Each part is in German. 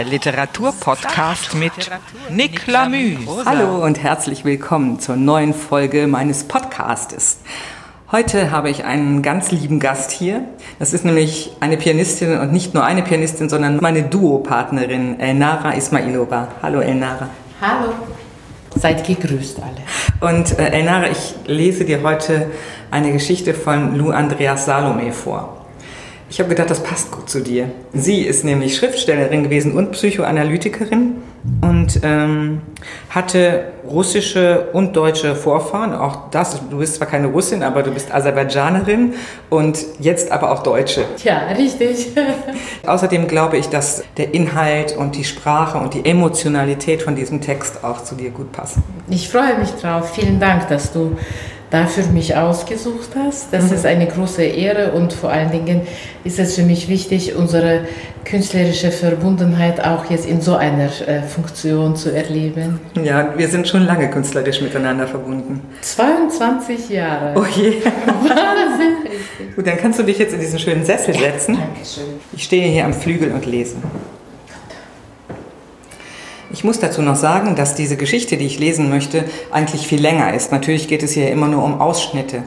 Der Literaturpodcast mit Nick Lamü. Hallo und herzlich willkommen zur neuen Folge meines Podcastes. Heute habe ich einen ganz lieben Gast hier. Das ist nämlich eine Pianistin und nicht nur eine Pianistin, sondern meine Duopartnerin Elnara Ismailova. Hallo Elnara. Hallo. Seid gegrüßt alle. Und äh, Elnara, ich lese dir heute eine Geschichte von Lou Andreas Salome vor. Ich habe gedacht, das passt gut zu dir. Sie ist nämlich Schriftstellerin gewesen und Psychoanalytikerin und ähm, hatte russische und deutsche Vorfahren. Auch das, du bist zwar keine Russin, aber du bist Aserbaidschanerin und jetzt aber auch Deutsche. Ja, richtig. Außerdem glaube ich, dass der Inhalt und die Sprache und die Emotionalität von diesem Text auch zu dir gut passen. Ich freue mich drauf. Vielen Dank, dass du dafür mich ausgesucht hast. Das mhm. ist eine große Ehre und vor allen Dingen ist es für mich wichtig, unsere künstlerische Verbundenheit auch jetzt in so einer äh, Funktion zu erleben. Ja, wir sind schon lange künstlerisch miteinander verbunden. 22 Jahre. Oh je. Wahnsinn. Gut, dann kannst du dich jetzt in diesen schönen Sessel setzen. Ja, Dankeschön. Ich stehe hier am Flügel und lese. Ich muss dazu noch sagen, dass diese Geschichte, die ich lesen möchte, eigentlich viel länger ist. Natürlich geht es hier immer nur um Ausschnitte.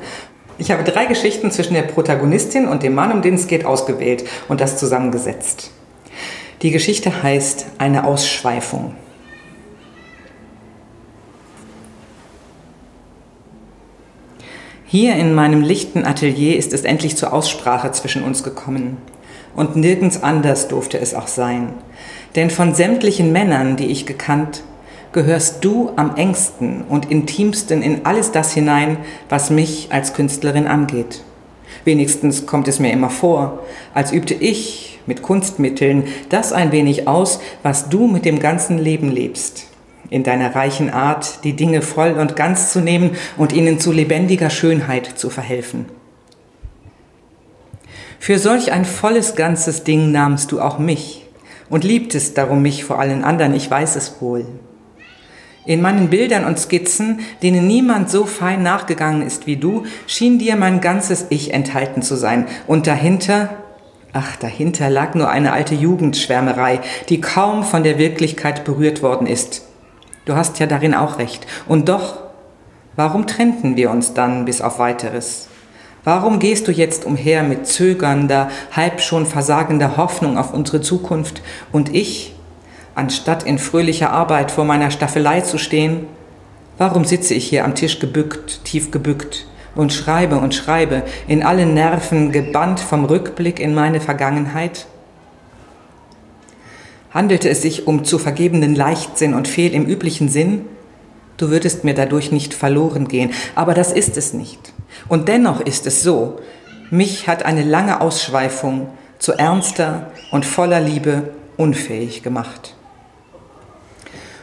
Ich habe drei Geschichten zwischen der Protagonistin und dem Mann, um den es geht, ausgewählt und das zusammengesetzt. Die Geschichte heißt Eine Ausschweifung. Hier in meinem lichten Atelier ist es endlich zur Aussprache zwischen uns gekommen. Und nirgends anders durfte es auch sein. Denn von sämtlichen Männern, die ich gekannt, gehörst du am engsten und intimsten in alles das hinein, was mich als Künstlerin angeht. Wenigstens kommt es mir immer vor, als übte ich mit Kunstmitteln das ein wenig aus, was du mit dem ganzen Leben lebst. In deiner reichen Art, die Dinge voll und ganz zu nehmen und ihnen zu lebendiger Schönheit zu verhelfen. Für solch ein volles ganzes Ding nahmst du auch mich, und liebtest darum mich vor allen anderen, ich weiß es wohl. In meinen Bildern und Skizzen, denen niemand so fein nachgegangen ist wie du, schien dir mein ganzes Ich enthalten zu sein. Und dahinter, ach, dahinter lag nur eine alte Jugendschwärmerei, die kaum von der Wirklichkeit berührt worden ist. Du hast ja darin auch recht. Und doch, warum trennten wir uns dann bis auf weiteres? Warum gehst du jetzt umher mit zögernder, halb schon versagender Hoffnung auf unsere Zukunft und ich, anstatt in fröhlicher Arbeit vor meiner Staffelei zu stehen, warum sitze ich hier am Tisch gebückt, tief gebückt und schreibe und schreibe, in allen Nerven gebannt vom Rückblick in meine Vergangenheit? Handelte es sich um zu vergebenen Leichtsinn und Fehl im üblichen Sinn? Du würdest mir dadurch nicht verloren gehen, aber das ist es nicht. Und dennoch ist es so, mich hat eine lange Ausschweifung zu ernster und voller Liebe unfähig gemacht.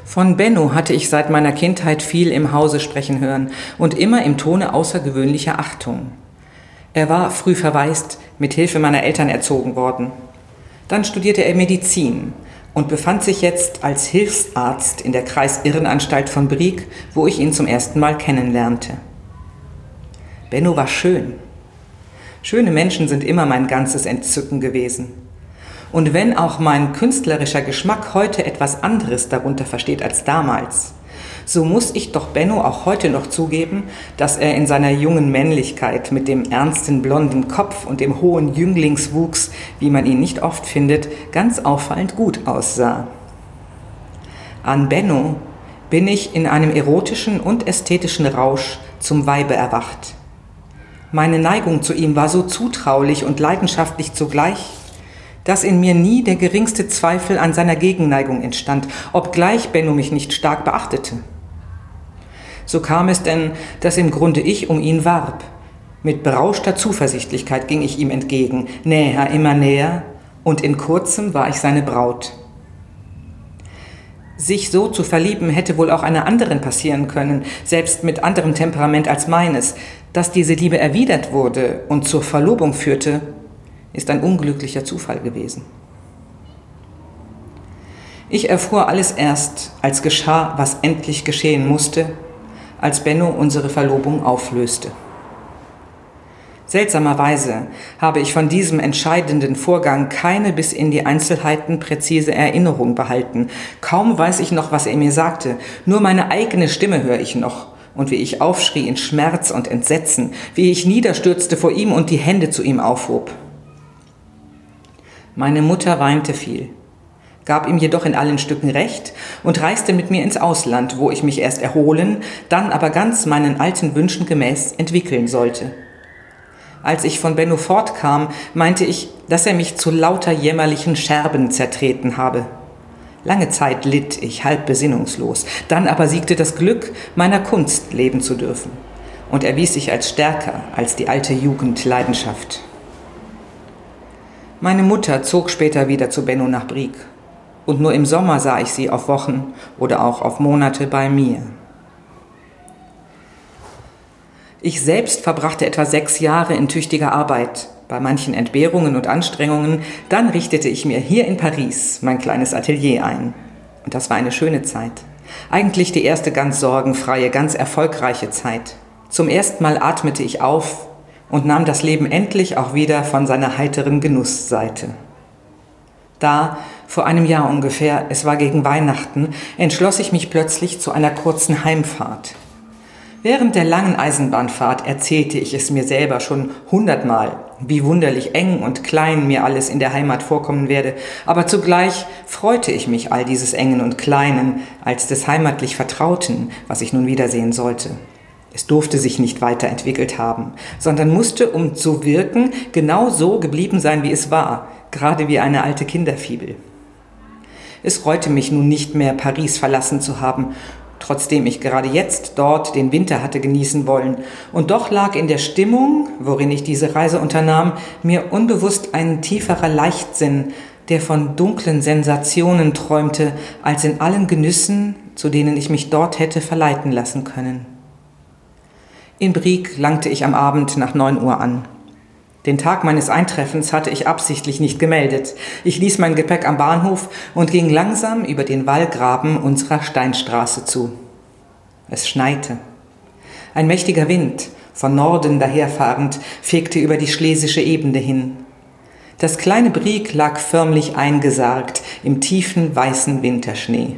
Von Benno hatte ich seit meiner Kindheit viel im Hause sprechen hören und immer im Tone außergewöhnlicher Achtung. Er war früh verwaist, mit Hilfe meiner Eltern erzogen worden. Dann studierte er Medizin und befand sich jetzt als Hilfsarzt in der Kreisirrenanstalt von Brieg, wo ich ihn zum ersten Mal kennenlernte. Benno war schön. Schöne Menschen sind immer mein ganzes Entzücken gewesen. Und wenn auch mein künstlerischer Geschmack heute etwas anderes darunter versteht als damals, so muss ich doch Benno auch heute noch zugeben, dass er in seiner jungen Männlichkeit mit dem ernsten blonden Kopf und dem hohen Jünglingswuchs, wie man ihn nicht oft findet, ganz auffallend gut aussah. An Benno bin ich in einem erotischen und ästhetischen Rausch zum Weibe erwacht. Meine Neigung zu ihm war so zutraulich und leidenschaftlich zugleich, dass in mir nie der geringste Zweifel an seiner Gegenneigung entstand, obgleich Benno mich nicht stark beachtete. So kam es denn, dass im Grunde ich um ihn warb. Mit berauschter Zuversichtlichkeit ging ich ihm entgegen, näher, immer näher, und in kurzem war ich seine Braut. Sich so zu verlieben hätte wohl auch einer anderen passieren können, selbst mit anderem Temperament als meines. Dass diese Liebe erwidert wurde und zur Verlobung führte, ist ein unglücklicher Zufall gewesen. Ich erfuhr alles erst, als geschah, was endlich geschehen musste, als Benno unsere Verlobung auflöste. Seltsamerweise habe ich von diesem entscheidenden Vorgang keine bis in die Einzelheiten präzise Erinnerung behalten. Kaum weiß ich noch, was er mir sagte, nur meine eigene Stimme höre ich noch und wie ich aufschrie in Schmerz und Entsetzen, wie ich niederstürzte vor ihm und die Hände zu ihm aufhob. Meine Mutter weinte viel, gab ihm jedoch in allen Stücken recht und reiste mit mir ins Ausland, wo ich mich erst erholen, dann aber ganz meinen alten Wünschen gemäß entwickeln sollte. Als ich von Benno fortkam, meinte ich, dass er mich zu lauter jämmerlichen Scherben zertreten habe. Lange Zeit litt ich halb besinnungslos, dann aber siegte das Glück, meiner Kunst leben zu dürfen und erwies sich als stärker als die alte Jugendleidenschaft. Meine Mutter zog später wieder zu Benno nach Brieg und nur im Sommer sah ich sie auf Wochen oder auch auf Monate bei mir. Ich selbst verbrachte etwa sechs Jahre in tüchtiger Arbeit, bei manchen Entbehrungen und Anstrengungen. Dann richtete ich mir hier in Paris mein kleines Atelier ein. Und das war eine schöne Zeit. Eigentlich die erste ganz sorgenfreie, ganz erfolgreiche Zeit. Zum ersten Mal atmete ich auf und nahm das Leben endlich auch wieder von seiner heiteren Genussseite. Da, vor einem Jahr ungefähr, es war gegen Weihnachten, entschloss ich mich plötzlich zu einer kurzen Heimfahrt. Während der langen Eisenbahnfahrt erzählte ich es mir selber schon hundertmal, wie wunderlich eng und klein mir alles in der Heimat vorkommen werde, aber zugleich freute ich mich all dieses Engen und Kleinen als des heimatlich Vertrauten, was ich nun wiedersehen sollte. Es durfte sich nicht weiterentwickelt haben, sondern musste, um zu wirken, genau so geblieben sein, wie es war, gerade wie eine alte Kinderfibel. Es reute mich nun nicht mehr, Paris verlassen zu haben trotzdem ich gerade jetzt dort den Winter hatte genießen wollen. Und doch lag in der Stimmung, worin ich diese Reise unternahm, mir unbewusst ein tieferer Leichtsinn, der von dunklen Sensationen träumte, als in allen Genüssen, zu denen ich mich dort hätte verleiten lassen können. In Brieg langte ich am Abend nach neun Uhr an. Den Tag meines Eintreffens hatte ich absichtlich nicht gemeldet. Ich ließ mein Gepäck am Bahnhof und ging langsam über den Wallgraben unserer Steinstraße zu. Es schneite. Ein mächtiger Wind, von Norden daherfahrend, fegte über die schlesische Ebene hin. Das kleine Brieg lag förmlich eingesargt im tiefen weißen Winterschnee.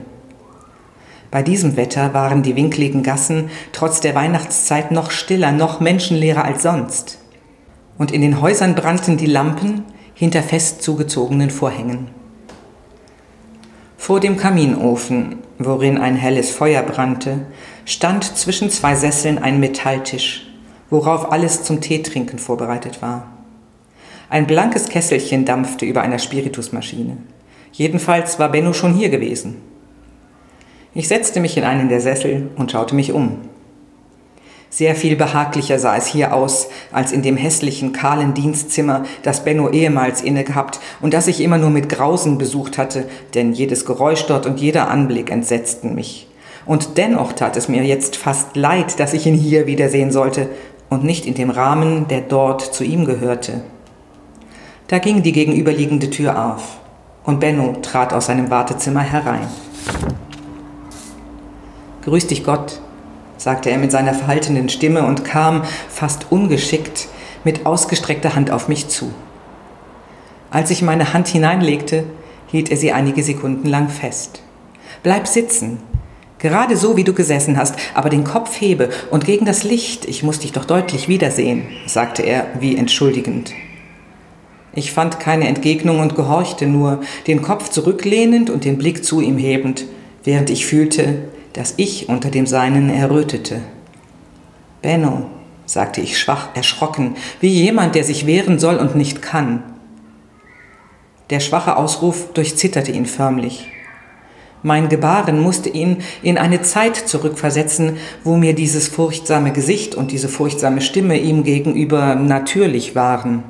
Bei diesem Wetter waren die winkligen Gassen trotz der Weihnachtszeit noch stiller, noch menschenleerer als sonst und in den Häusern brannten die Lampen hinter fest zugezogenen Vorhängen. Vor dem Kaminofen, worin ein helles Feuer brannte, stand zwischen zwei Sesseln ein Metalltisch, worauf alles zum Teetrinken vorbereitet war. Ein blankes Kesselchen dampfte über einer Spiritusmaschine. Jedenfalls war Benno schon hier gewesen. Ich setzte mich in einen der Sessel und schaute mich um. Sehr viel behaglicher sah es hier aus, als in dem hässlichen, kahlen Dienstzimmer, das Benno ehemals inne gehabt und das ich immer nur mit Grausen besucht hatte, denn jedes Geräusch dort und jeder Anblick entsetzten mich. Und dennoch tat es mir jetzt fast leid, dass ich ihn hier wiedersehen sollte und nicht in dem Rahmen, der dort zu ihm gehörte. Da ging die gegenüberliegende Tür auf und Benno trat aus seinem Wartezimmer herein. Grüß dich Gott, sagte er mit seiner verhaltenen Stimme und kam, fast ungeschickt, mit ausgestreckter Hand auf mich zu. Als ich meine Hand hineinlegte, hielt er sie einige Sekunden lang fest. Bleib sitzen, gerade so, wie du gesessen hast, aber den Kopf hebe und gegen das Licht, ich muss dich doch deutlich wiedersehen, sagte er wie entschuldigend. Ich fand keine Entgegnung und gehorchte nur, den Kopf zurücklehnend und den Blick zu ihm hebend, während ich fühlte, dass ich unter dem Seinen errötete. Benno, sagte ich schwach erschrocken, wie jemand, der sich wehren soll und nicht kann. Der schwache Ausruf durchzitterte ihn förmlich. Mein Gebaren musste ihn in eine Zeit zurückversetzen, wo mir dieses furchtsame Gesicht und diese furchtsame Stimme ihm gegenüber natürlich waren.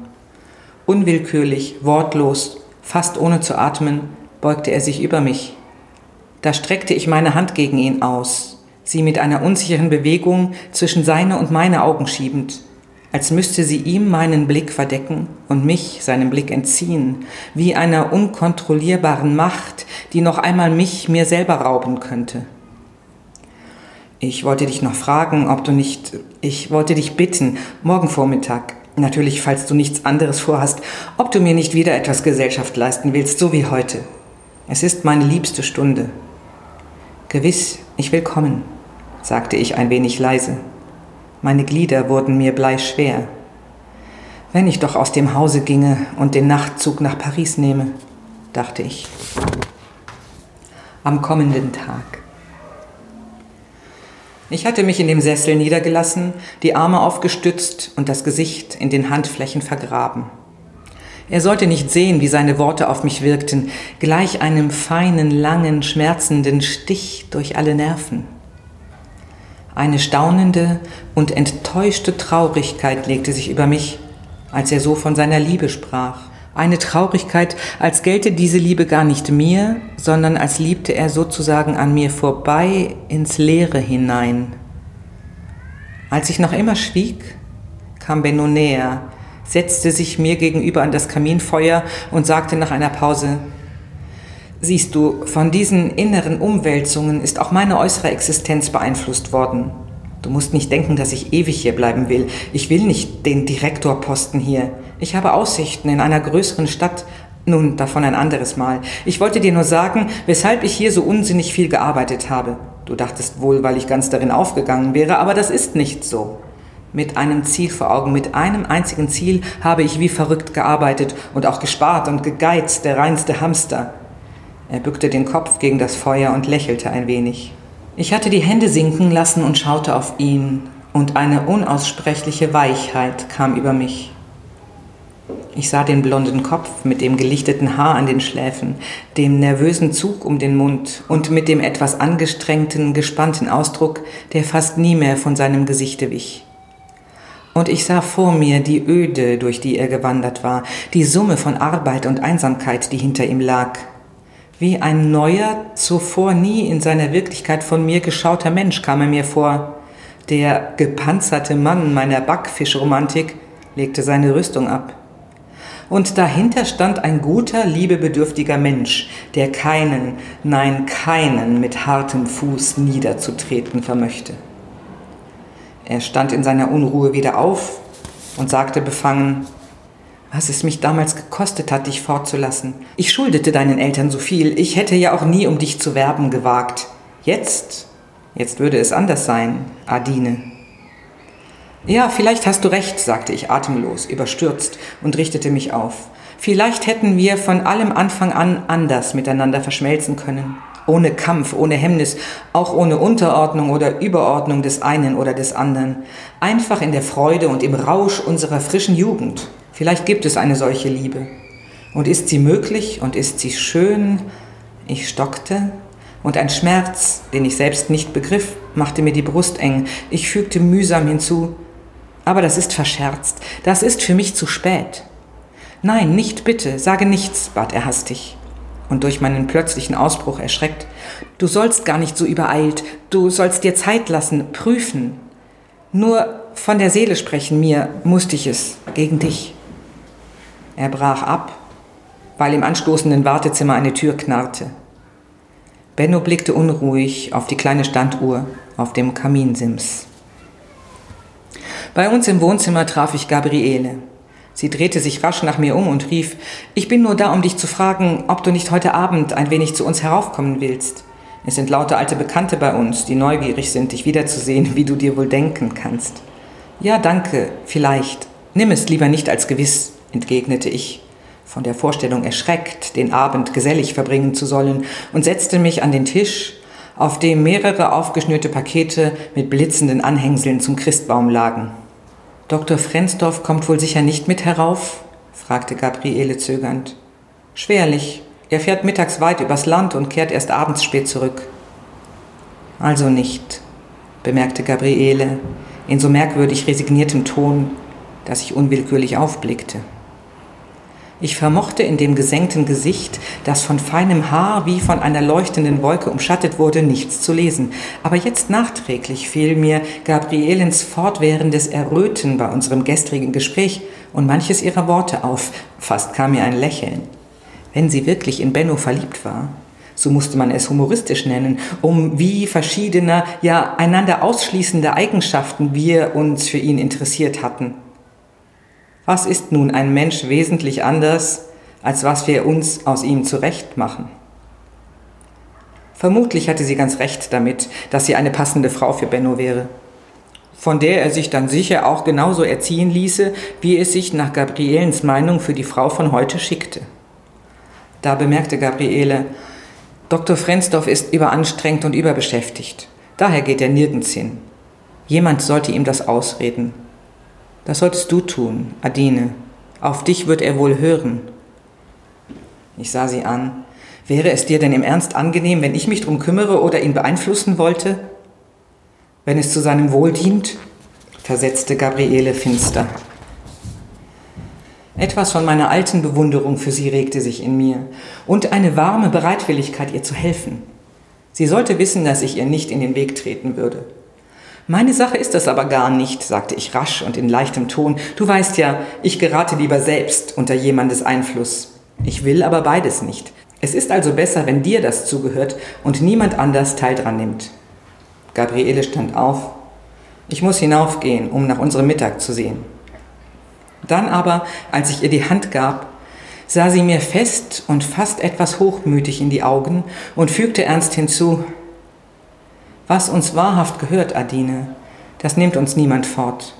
Unwillkürlich, wortlos, fast ohne zu atmen, beugte er sich über mich. Da streckte ich meine Hand gegen ihn aus, sie mit einer unsicheren Bewegung zwischen seine und meine Augen schiebend, als müsste sie ihm meinen Blick verdecken und mich seinem Blick entziehen, wie einer unkontrollierbaren Macht, die noch einmal mich mir selber rauben könnte. Ich wollte dich noch fragen, ob du nicht, ich wollte dich bitten, morgen Vormittag, Natürlich, falls du nichts anderes vorhast, ob du mir nicht wieder etwas Gesellschaft leisten willst, so wie heute. Es ist meine liebste Stunde. Gewiss, ich will kommen, sagte ich ein wenig leise. Meine Glieder wurden mir bleischwer. Wenn ich doch aus dem Hause ginge und den Nachtzug nach Paris nehme, dachte ich. Am kommenden Tag. Ich hatte mich in dem Sessel niedergelassen, die Arme aufgestützt und das Gesicht in den Handflächen vergraben. Er sollte nicht sehen, wie seine Worte auf mich wirkten, gleich einem feinen, langen, schmerzenden Stich durch alle Nerven. Eine staunende und enttäuschte Traurigkeit legte sich über mich, als er so von seiner Liebe sprach. Eine Traurigkeit, als gelte diese Liebe gar nicht mir, sondern als liebte er sozusagen an mir vorbei ins Leere hinein. Als ich noch immer schwieg, kam Benno näher, setzte sich mir gegenüber an das Kaminfeuer und sagte nach einer Pause, Siehst du, von diesen inneren Umwälzungen ist auch meine äußere Existenz beeinflusst worden. Du musst nicht denken, dass ich ewig hier bleiben will. Ich will nicht den Direktorposten hier. Ich habe Aussichten in einer größeren Stadt. Nun, davon ein anderes Mal. Ich wollte dir nur sagen, weshalb ich hier so unsinnig viel gearbeitet habe. Du dachtest wohl, weil ich ganz darin aufgegangen wäre, aber das ist nicht so. Mit einem Ziel vor Augen, mit einem einzigen Ziel habe ich wie verrückt gearbeitet und auch gespart und gegeizt, der reinste Hamster. Er bückte den Kopf gegen das Feuer und lächelte ein wenig. Ich hatte die Hände sinken lassen und schaute auf ihn, und eine unaussprechliche Weichheit kam über mich. Ich sah den blonden Kopf mit dem gelichteten Haar an den Schläfen, dem nervösen Zug um den Mund und mit dem etwas angestrengten, gespannten Ausdruck, der fast nie mehr von seinem Gesichte wich. Und ich sah vor mir die Öde, durch die er gewandert war, die Summe von Arbeit und Einsamkeit, die hinter ihm lag, wie ein neuer, zuvor nie in seiner Wirklichkeit von mir geschauter Mensch kam er mir vor. Der gepanzerte Mann meiner Backfischromantik legte seine Rüstung ab. Und dahinter stand ein guter, liebebedürftiger Mensch, der keinen, nein, keinen mit hartem Fuß niederzutreten vermöchte. Er stand in seiner Unruhe wieder auf und sagte befangen, was es mich damals gekostet hat, dich fortzulassen. Ich schuldete deinen Eltern so viel, ich hätte ja auch nie um dich zu werben gewagt. Jetzt, jetzt würde es anders sein, Adine. Ja, vielleicht hast du recht, sagte ich atemlos, überstürzt und richtete mich auf. Vielleicht hätten wir von allem Anfang an anders miteinander verschmelzen können. Ohne Kampf, ohne Hemmnis, auch ohne Unterordnung oder Überordnung des einen oder des anderen. Einfach in der Freude und im Rausch unserer frischen Jugend. Vielleicht gibt es eine solche Liebe. Und ist sie möglich und ist sie schön? Ich stockte und ein Schmerz, den ich selbst nicht begriff, machte mir die Brust eng. Ich fügte mühsam hinzu, aber das ist verscherzt, das ist für mich zu spät. Nein, nicht bitte, sage nichts, bat er hastig und durch meinen plötzlichen Ausbruch erschreckt. Du sollst gar nicht so übereilt, du sollst dir Zeit lassen, prüfen. Nur von der Seele sprechen, mir musste ich es, gegen dich. Er brach ab, weil im anstoßenden Wartezimmer eine Tür knarrte. Benno blickte unruhig auf die kleine Standuhr auf dem Kaminsims. Bei uns im Wohnzimmer traf ich Gabriele. Sie drehte sich rasch nach mir um und rief, ich bin nur da, um dich zu fragen, ob du nicht heute Abend ein wenig zu uns heraufkommen willst. Es sind lauter alte Bekannte bei uns, die neugierig sind, dich wiederzusehen, wie du dir wohl denken kannst. Ja, danke, vielleicht. Nimm es lieber nicht als gewiss entgegnete ich, von der Vorstellung erschreckt, den Abend gesellig verbringen zu sollen, und setzte mich an den Tisch, auf dem mehrere aufgeschnürte Pakete mit blitzenden Anhängseln zum Christbaum lagen. Dr. Frensdorf kommt wohl sicher nicht mit herauf? fragte Gabriele zögernd. Schwerlich. Er fährt mittags weit übers Land und kehrt erst abends spät zurück. Also nicht, bemerkte Gabriele in so merkwürdig resigniertem Ton, dass ich unwillkürlich aufblickte. Ich vermochte in dem gesenkten Gesicht, das von feinem Haar wie von einer leuchtenden Wolke umschattet wurde, nichts zu lesen. Aber jetzt nachträglich fiel mir Gabrielens fortwährendes Erröten bei unserem gestrigen Gespräch und manches ihrer Worte auf. Fast kam mir ein Lächeln. Wenn sie wirklich in Benno verliebt war, so musste man es humoristisch nennen, um wie verschiedener, ja einander ausschließende Eigenschaften wir uns für ihn interessiert hatten. Was ist nun ein Mensch wesentlich anders, als was wir uns aus ihm zurecht machen? Vermutlich hatte sie ganz recht damit, dass sie eine passende Frau für Benno wäre, von der er sich dann sicher auch genauso erziehen ließe, wie es sich nach Gabrielens Meinung für die Frau von heute schickte. Da bemerkte Gabriele, Dr. Frensdorf ist überanstrengt und überbeschäftigt. Daher geht er nirgends hin. Jemand sollte ihm das ausreden. Das solltest du tun, Adine. Auf dich wird er wohl hören. Ich sah sie an. Wäre es dir denn im Ernst angenehm, wenn ich mich drum kümmere oder ihn beeinflussen wollte? Wenn es zu seinem Wohl dient? versetzte Gabriele finster. Etwas von meiner alten Bewunderung für sie regte sich in mir und eine warme Bereitwilligkeit, ihr zu helfen. Sie sollte wissen, dass ich ihr nicht in den Weg treten würde. Meine Sache ist das aber gar nicht, sagte ich rasch und in leichtem Ton. Du weißt ja, ich gerate lieber selbst unter jemandes Einfluss. Ich will aber beides nicht. Es ist also besser, wenn dir das zugehört und niemand anders teil dran nimmt. Gabriele stand auf. Ich muss hinaufgehen, um nach unserem Mittag zu sehen. Dann aber, als ich ihr die Hand gab, sah sie mir fest und fast etwas hochmütig in die Augen und fügte ernst hinzu, was uns wahrhaft gehört, Adine, das nimmt uns niemand fort.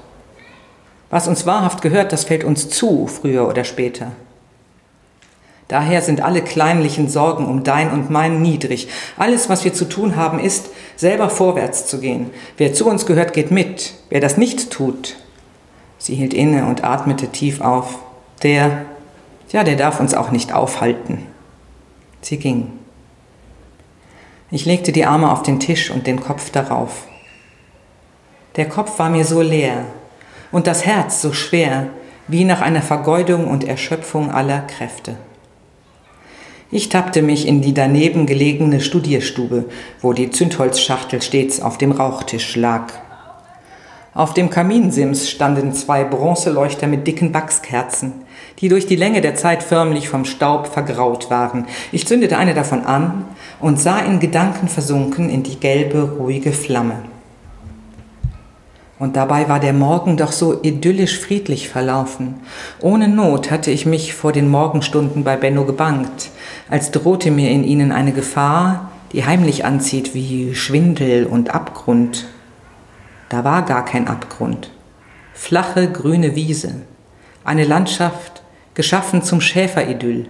Was uns wahrhaft gehört, das fällt uns zu, früher oder später. Daher sind alle kleinlichen Sorgen um dein und mein niedrig. Alles, was wir zu tun haben, ist, selber vorwärts zu gehen. Wer zu uns gehört, geht mit. Wer das nicht tut, sie hielt inne und atmete tief auf, der, ja, der darf uns auch nicht aufhalten. Sie ging. Ich legte die Arme auf den Tisch und den Kopf darauf. Der Kopf war mir so leer und das Herz so schwer, wie nach einer Vergeudung und Erschöpfung aller Kräfte. Ich tappte mich in die daneben gelegene Studierstube, wo die Zündholzschachtel stets auf dem Rauchtisch lag. Auf dem Kaminsims standen zwei Bronzeleuchter mit dicken Wachskerzen, die durch die Länge der Zeit förmlich vom Staub vergraut waren. Ich zündete eine davon an und sah in Gedanken versunken in die gelbe, ruhige Flamme. Und dabei war der Morgen doch so idyllisch friedlich verlaufen. Ohne Not hatte ich mich vor den Morgenstunden bei Benno gebangt, als drohte mir in ihnen eine Gefahr, die heimlich anzieht wie Schwindel und Abgrund. Da war gar kein Abgrund. Flache grüne Wiese, eine Landschaft geschaffen zum Schäferidyll.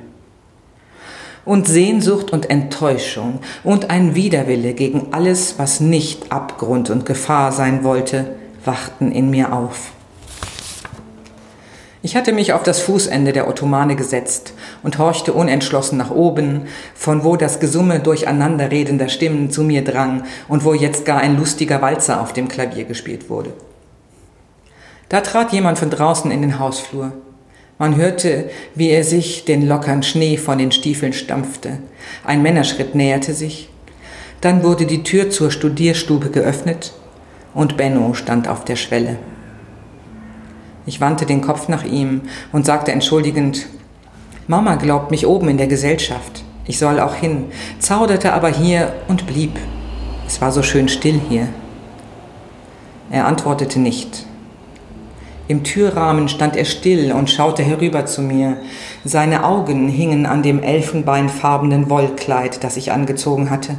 Und Sehnsucht und Enttäuschung und ein Widerwille gegen alles, was nicht Abgrund und Gefahr sein wollte, wachten in mir auf. Ich hatte mich auf das Fußende der Ottomane gesetzt und horchte unentschlossen nach oben, von wo das Gesumme durcheinanderredender Stimmen zu mir drang und wo jetzt gar ein lustiger Walzer auf dem Klavier gespielt wurde. Da trat jemand von draußen in den Hausflur. Man hörte, wie er sich den lockern Schnee von den Stiefeln stampfte. Ein Männerschritt näherte sich. Dann wurde die Tür zur Studierstube geöffnet und Benno stand auf der Schwelle. Ich wandte den Kopf nach ihm und sagte entschuldigend, Mama glaubt mich oben in der Gesellschaft. Ich soll auch hin, zauderte aber hier und blieb. Es war so schön still hier. Er antwortete nicht. Im Türrahmen stand er still und schaute herüber zu mir. Seine Augen hingen an dem elfenbeinfarbenen Wollkleid, das ich angezogen hatte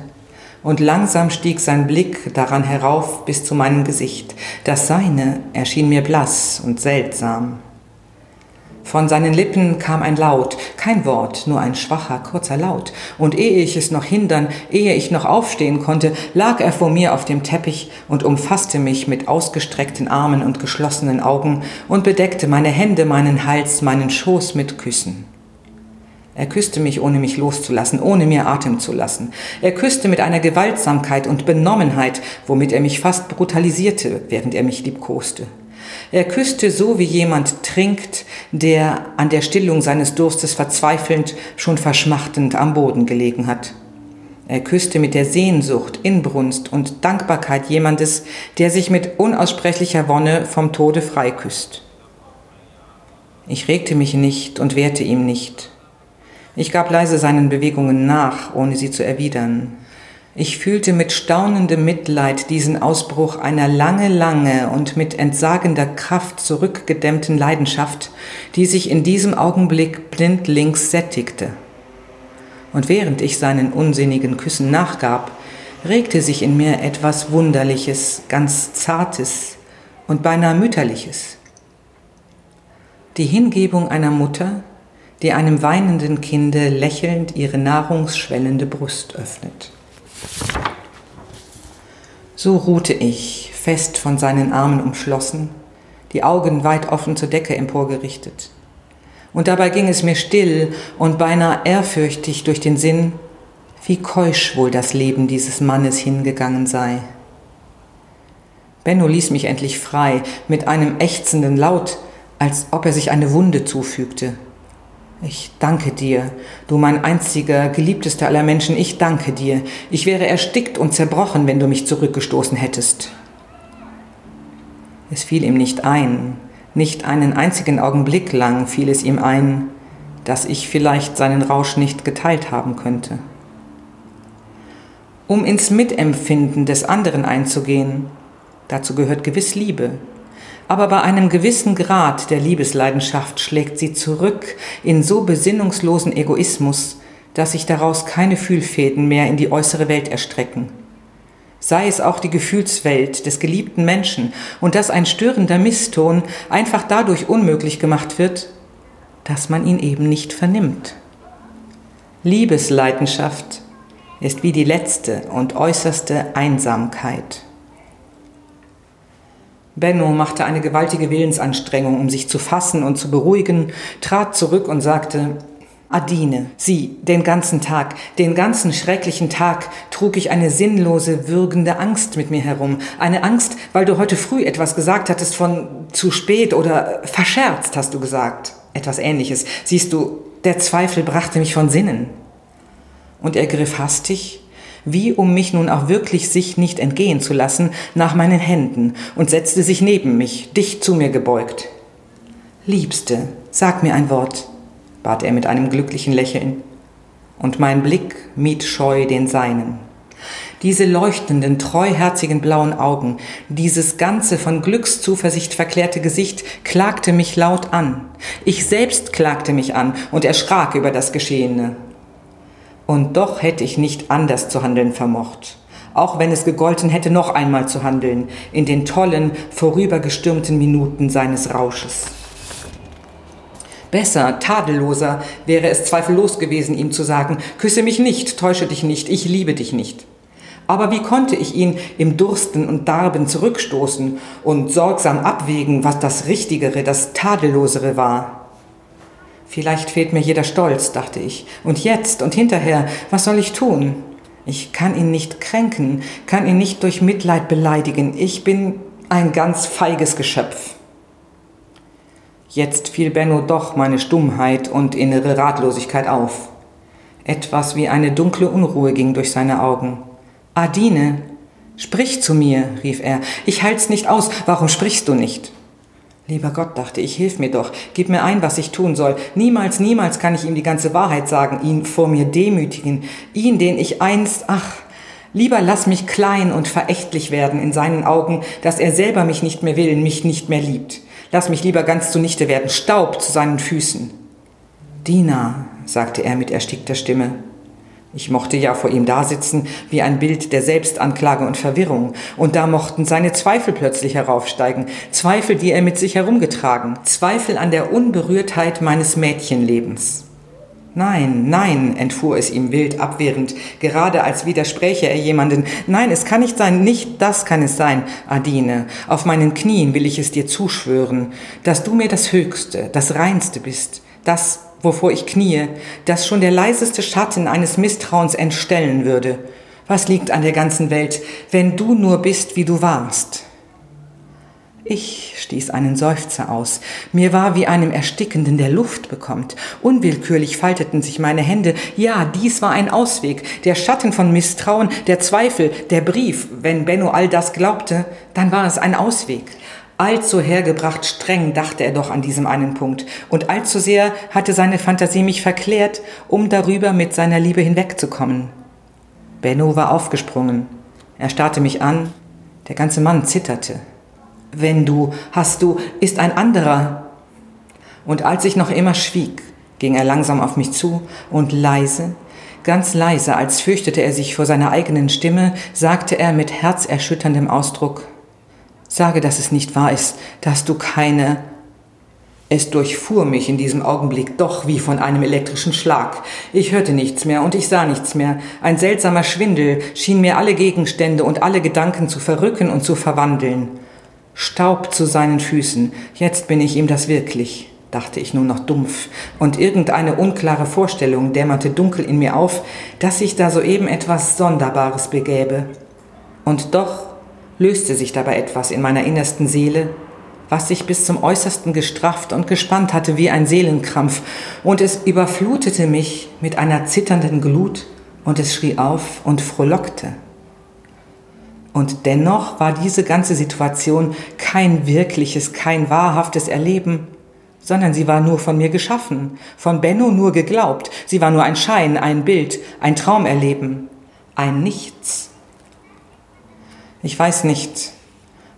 und langsam stieg sein Blick daran herauf bis zu meinem Gesicht. Das seine erschien mir blass und seltsam. Von seinen Lippen kam ein Laut, kein Wort, nur ein schwacher, kurzer Laut. Und ehe ich es noch hindern, ehe ich noch aufstehen konnte, lag er vor mir auf dem Teppich und umfasste mich mit ausgestreckten Armen und geschlossenen Augen und bedeckte meine Hände, meinen Hals, meinen Schoß mit Küssen. Er küsste mich, ohne mich loszulassen, ohne mir Atem zu lassen. Er küsste mit einer Gewaltsamkeit und Benommenheit, womit er mich fast brutalisierte, während er mich liebkoste. Er küsste so, wie jemand trinkt, der an der Stillung seines Durstes verzweifelnd, schon verschmachtend am Boden gelegen hat. Er küsste mit der Sehnsucht, Inbrunst und Dankbarkeit jemandes, der sich mit unaussprechlicher Wonne vom Tode freiküsst. Ich regte mich nicht und wehrte ihm nicht. Ich gab leise seinen Bewegungen nach, ohne sie zu erwidern. Ich fühlte mit staunendem Mitleid diesen Ausbruch einer lange, lange und mit entsagender Kraft zurückgedämmten Leidenschaft, die sich in diesem Augenblick blindlings sättigte. Und während ich seinen unsinnigen Küssen nachgab, regte sich in mir etwas Wunderliches, ganz Zartes und beinahe Mütterliches. Die Hingebung einer Mutter, die einem weinenden Kinde lächelnd ihre nahrungsschwellende Brust öffnet. So ruhte ich, fest von seinen Armen umschlossen, die Augen weit offen zur Decke emporgerichtet. Und dabei ging es mir still und beinahe ehrfürchtig durch den Sinn, wie keusch wohl das Leben dieses Mannes hingegangen sei. Benno ließ mich endlich frei, mit einem ächzenden Laut, als ob er sich eine Wunde zufügte. Ich danke dir, du mein einziger, geliebtester aller Menschen, ich danke dir. Ich wäre erstickt und zerbrochen, wenn du mich zurückgestoßen hättest. Es fiel ihm nicht ein, nicht einen einzigen Augenblick lang fiel es ihm ein, dass ich vielleicht seinen Rausch nicht geteilt haben könnte. Um ins Mitempfinden des anderen einzugehen, dazu gehört gewiss Liebe, aber bei einem gewissen Grad der Liebesleidenschaft schlägt sie zurück in so besinnungslosen Egoismus, dass sich daraus keine Fühlfäden mehr in die äußere Welt erstrecken. Sei es auch die Gefühlswelt des geliebten Menschen und dass ein störender Misston einfach dadurch unmöglich gemacht wird, dass man ihn eben nicht vernimmt. Liebesleidenschaft ist wie die letzte und äußerste Einsamkeit. Benno machte eine gewaltige Willensanstrengung, um sich zu fassen und zu beruhigen, trat zurück und sagte, Adine, Sie, den ganzen Tag, den ganzen schrecklichen Tag trug ich eine sinnlose, würgende Angst mit mir herum. Eine Angst, weil du heute früh etwas gesagt hattest von zu spät oder verscherzt, hast du gesagt. Etwas ähnliches. Siehst du, der Zweifel brachte mich von Sinnen. Und er griff hastig wie um mich nun auch wirklich sich nicht entgehen zu lassen, nach meinen Händen und setzte sich neben mich, dicht zu mir gebeugt. Liebste, sag mir ein Wort, bat er mit einem glücklichen Lächeln, und mein Blick mied scheu den seinen. Diese leuchtenden, treuherzigen blauen Augen, dieses ganze von Glückszuversicht verklärte Gesicht klagte mich laut an. Ich selbst klagte mich an und erschrak über das Geschehene. Und doch hätte ich nicht anders zu handeln vermocht, auch wenn es gegolten hätte, noch einmal zu handeln, in den tollen, vorübergestürmten Minuten seines Rausches. Besser, tadelloser wäre es zweifellos gewesen, ihm zu sagen, küsse mich nicht, täusche dich nicht, ich liebe dich nicht. Aber wie konnte ich ihn im Dursten und Darben zurückstoßen und sorgsam abwägen, was das Richtigere, das Tadellosere war? Vielleicht fehlt mir jeder Stolz, dachte ich. Und jetzt und hinterher, was soll ich tun? Ich kann ihn nicht kränken, kann ihn nicht durch Mitleid beleidigen. Ich bin ein ganz feiges Geschöpf. Jetzt fiel Benno doch meine Stummheit und innere Ratlosigkeit auf. Etwas wie eine dunkle Unruhe ging durch seine Augen. Adine, sprich zu mir, rief er. Ich halt's nicht aus. Warum sprichst du nicht? Lieber Gott, dachte ich, hilf mir doch, gib mir ein, was ich tun soll. Niemals, niemals kann ich ihm die ganze Wahrheit sagen, ihn vor mir demütigen, ihn, den ich einst, ach, lieber lass mich klein und verächtlich werden in seinen Augen, dass er selber mich nicht mehr will, mich nicht mehr liebt. Lass mich lieber ganz zunichte werden, Staub zu seinen Füßen. Dina, sagte er mit erstickter Stimme, ich mochte ja vor ihm dasitzen wie ein Bild der Selbstanklage und Verwirrung, und da mochten seine Zweifel plötzlich heraufsteigen, Zweifel, die er mit sich herumgetragen, Zweifel an der Unberührtheit meines Mädchenlebens. Nein, nein, entfuhr es ihm wild abwehrend, gerade als widerspräche er jemanden. Nein, es kann nicht sein, nicht das kann es sein, Adine. Auf meinen Knien will ich es dir zuschwören, dass du mir das Höchste, das Reinste bist, das, wovor ich kniee, das schon der leiseste Schatten eines Misstrauens entstellen würde. Was liegt an der ganzen Welt, wenn du nur bist, wie du warst? Ich stieß einen Seufzer aus. Mir war wie einem Erstickenden der Luft bekommt. Unwillkürlich falteten sich meine Hände. Ja, dies war ein Ausweg. Der Schatten von Misstrauen, der Zweifel, der Brief. Wenn Benno all das glaubte, dann war es ein Ausweg. Allzu hergebracht streng dachte er doch an diesem einen Punkt, und allzu sehr hatte seine Fantasie mich verklärt, um darüber mit seiner Liebe hinwegzukommen. Benno war aufgesprungen. Er starrte mich an. Der ganze Mann zitterte. Wenn du, hast du, ist ein anderer. Und als ich noch immer schwieg, ging er langsam auf mich zu und leise, ganz leise, als fürchtete er sich vor seiner eigenen Stimme, sagte er mit herzerschütterndem Ausdruck, Sage, dass es nicht wahr ist, dass du keine es durchfuhr mich in diesem Augenblick doch wie von einem elektrischen Schlag. Ich hörte nichts mehr und ich sah nichts mehr. Ein seltsamer Schwindel schien mir alle Gegenstände und alle Gedanken zu verrücken und zu verwandeln. Staub zu seinen Füßen. Jetzt bin ich ihm das wirklich, dachte ich nur noch dumpf. Und irgendeine unklare Vorstellung dämmerte dunkel in mir auf, dass sich da soeben etwas Sonderbares begäbe. Und doch löste sich dabei etwas in meiner innersten Seele, was sich bis zum äußersten gestrafft und gespannt hatte wie ein Seelenkrampf, und es überflutete mich mit einer zitternden Glut, und es schrie auf und frohlockte. Und dennoch war diese ganze Situation kein wirkliches, kein wahrhaftes Erleben, sondern sie war nur von mir geschaffen, von Benno nur geglaubt, sie war nur ein Schein, ein Bild, ein Traumerleben, ein Nichts. Ich weiß nicht,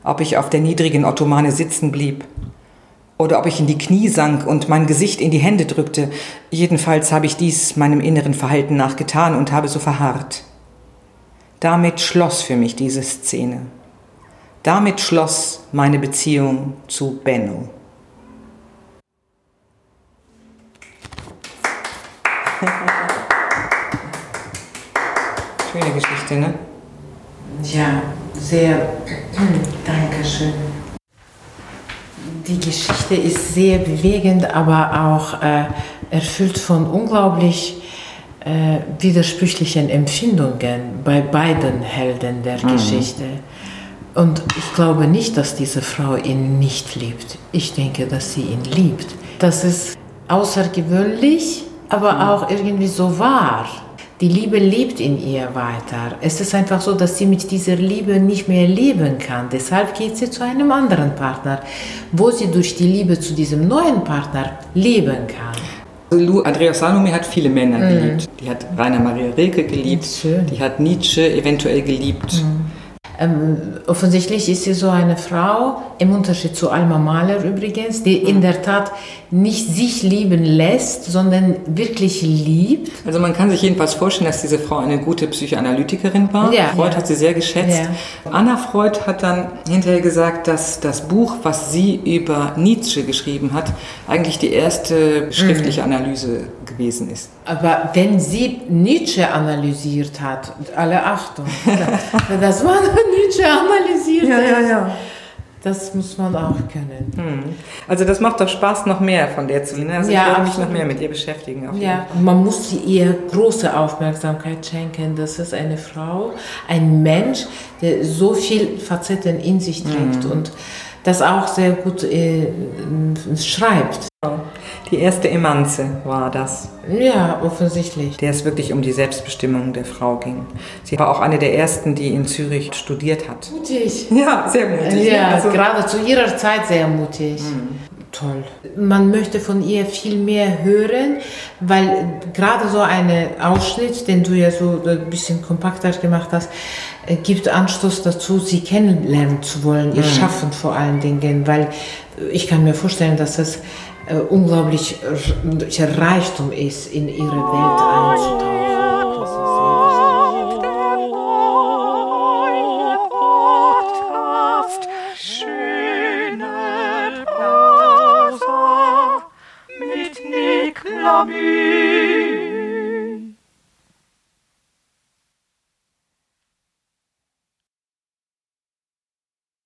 ob ich auf der niedrigen Ottomane sitzen blieb oder ob ich in die Knie sank und mein Gesicht in die Hände drückte. Jedenfalls habe ich dies meinem inneren Verhalten nach getan und habe so verharrt. Damit schloss für mich diese Szene. Damit schloss meine Beziehung zu Benno. Schöne Geschichte, ne? Sehr. Dankeschön. Die Geschichte ist sehr bewegend, aber auch äh, erfüllt von unglaublich äh, widersprüchlichen Empfindungen bei beiden Helden der mhm. Geschichte. Und ich glaube nicht, dass diese Frau ihn nicht liebt. Ich denke, dass sie ihn liebt. Das ist außergewöhnlich, aber mhm. auch irgendwie so wahr. Die Liebe lebt in ihr weiter. Es ist einfach so, dass sie mit dieser Liebe nicht mehr leben kann. Deshalb geht sie zu einem anderen Partner, wo sie durch die Liebe zu diesem neuen Partner leben kann. Lou Andreas Salome hat viele Männer mm. geliebt. Die hat Rainer Maria Rilke geliebt, die hat Nietzsche eventuell geliebt. Mm. Ähm, offensichtlich ist sie so eine Frau, im Unterschied zu Alma Mahler übrigens, die in der Tat nicht sich lieben lässt, sondern wirklich liebt. Also man kann sich jedenfalls vorstellen, dass diese Frau eine gute Psychoanalytikerin war. Ja, Freud ja. hat sie sehr geschätzt. Ja. Anna Freud hat dann hinterher gesagt, dass das Buch, was sie über Nietzsche geschrieben hat, eigentlich die erste schriftliche mhm. Analyse gewesen ist. Aber wenn sie Nietzsche analysiert hat, alle Achtung, das war Nietzsche analysiert. Ja, ja, ja. Das muss man auch können. Hm. Also das macht doch Spaß, noch mehr von der zu lernen. Also ja, ich werde mich noch mehr mit ihr beschäftigen. ja, man muss ihr große Aufmerksamkeit schenken. Das ist eine Frau, ein Mensch, der so viel Facetten in sich trägt hm. und das auch sehr gut äh, schreibt. Die erste Emanze war das. Ja, offensichtlich. Der es wirklich um die Selbstbestimmung der Frau ging. Sie war auch eine der ersten, die in Zürich studiert hat. Mutig. Ja, sehr mutig. Ja, also, gerade zu ihrer Zeit sehr mutig. Mhm. Toll. Man möchte von ihr viel mehr hören, weil gerade so ein Ausschnitt, den du ja so ein bisschen kompakter gemacht hast, gibt Anstoß dazu, sie kennenlernen zu wollen, ihr mhm. Schaffen vor allen Dingen, weil ich kann mir vorstellen, dass es äh, unglaublich Reichtum ist, in ihre Welt einzutauchen.